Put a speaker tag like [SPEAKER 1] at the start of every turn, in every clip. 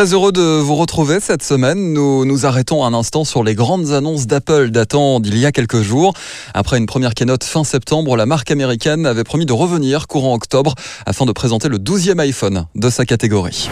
[SPEAKER 1] Très heureux de vous retrouver cette semaine. Nous nous arrêtons un instant sur les grandes annonces d'Apple datant d'il y a quelques jours. Après une première keynote fin septembre, la marque américaine avait promis de revenir courant octobre afin de présenter le 12e iPhone de sa catégorie.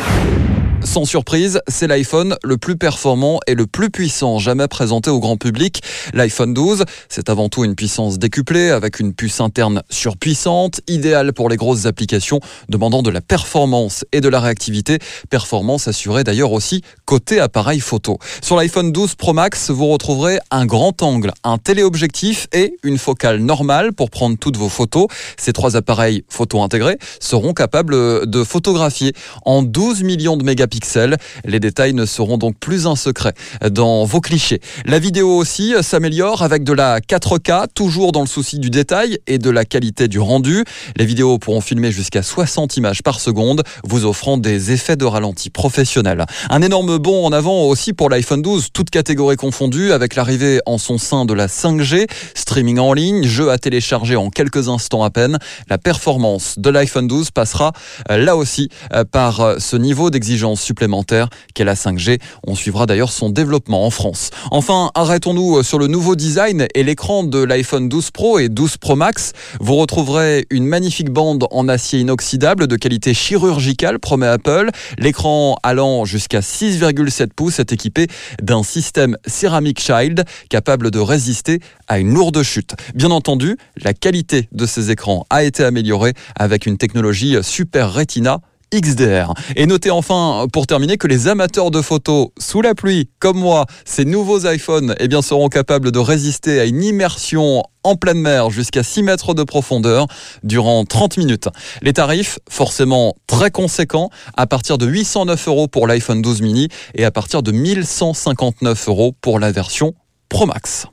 [SPEAKER 1] Sans surprise, c'est l'iPhone le plus performant et le plus puissant jamais présenté au grand public. L'iPhone 12, c'est avant tout une puissance décuplée avec une puce interne surpuissante, idéale pour les grosses applications demandant de la performance et de la réactivité. Performance assurée d'ailleurs aussi côté appareil photo. Sur l'iPhone 12 Pro Max, vous retrouverez un grand angle, un téléobjectif et une focale normale pour prendre toutes vos photos. Ces trois appareils photo intégrés seront capables de photographier en 12 millions de mégapixels pixels. Les détails ne seront donc plus un secret dans vos clichés. La vidéo aussi s'améliore avec de la 4K, toujours dans le souci du détail et de la qualité du rendu. Les vidéos pourront filmer jusqu'à 60 images par seconde, vous offrant des effets de ralenti professionnels. Un énorme bond en avant aussi pour l'iPhone 12, toutes catégories confondues, avec l'arrivée en son sein de la 5G, streaming en ligne, jeux à télécharger en quelques instants à peine. La performance de l'iPhone 12 passera euh, là aussi euh, par euh, ce niveau d'exigence supplémentaire qu'est la 5G. On suivra d'ailleurs son développement en France. Enfin, arrêtons-nous sur le nouveau design et l'écran de l'iPhone 12 Pro et 12 Pro Max. Vous retrouverez une magnifique bande en acier inoxydable de qualité chirurgicale, promet Apple. L'écran allant jusqu'à 6,7 pouces est équipé d'un système Ceramic Child capable de résister à une lourde chute. Bien entendu, la qualité de ces écrans a été améliorée avec une technologie Super Retina XDR. Et notez enfin, pour terminer, que les amateurs de photos sous la pluie, comme moi, ces nouveaux iPhones eh bien, seront capables de résister à une immersion en pleine mer jusqu'à 6 mètres de profondeur durant 30 minutes. Les tarifs, forcément très conséquents, à partir de 809 euros pour l'iPhone 12 mini et à partir de 1159 euros pour la version Pro Max.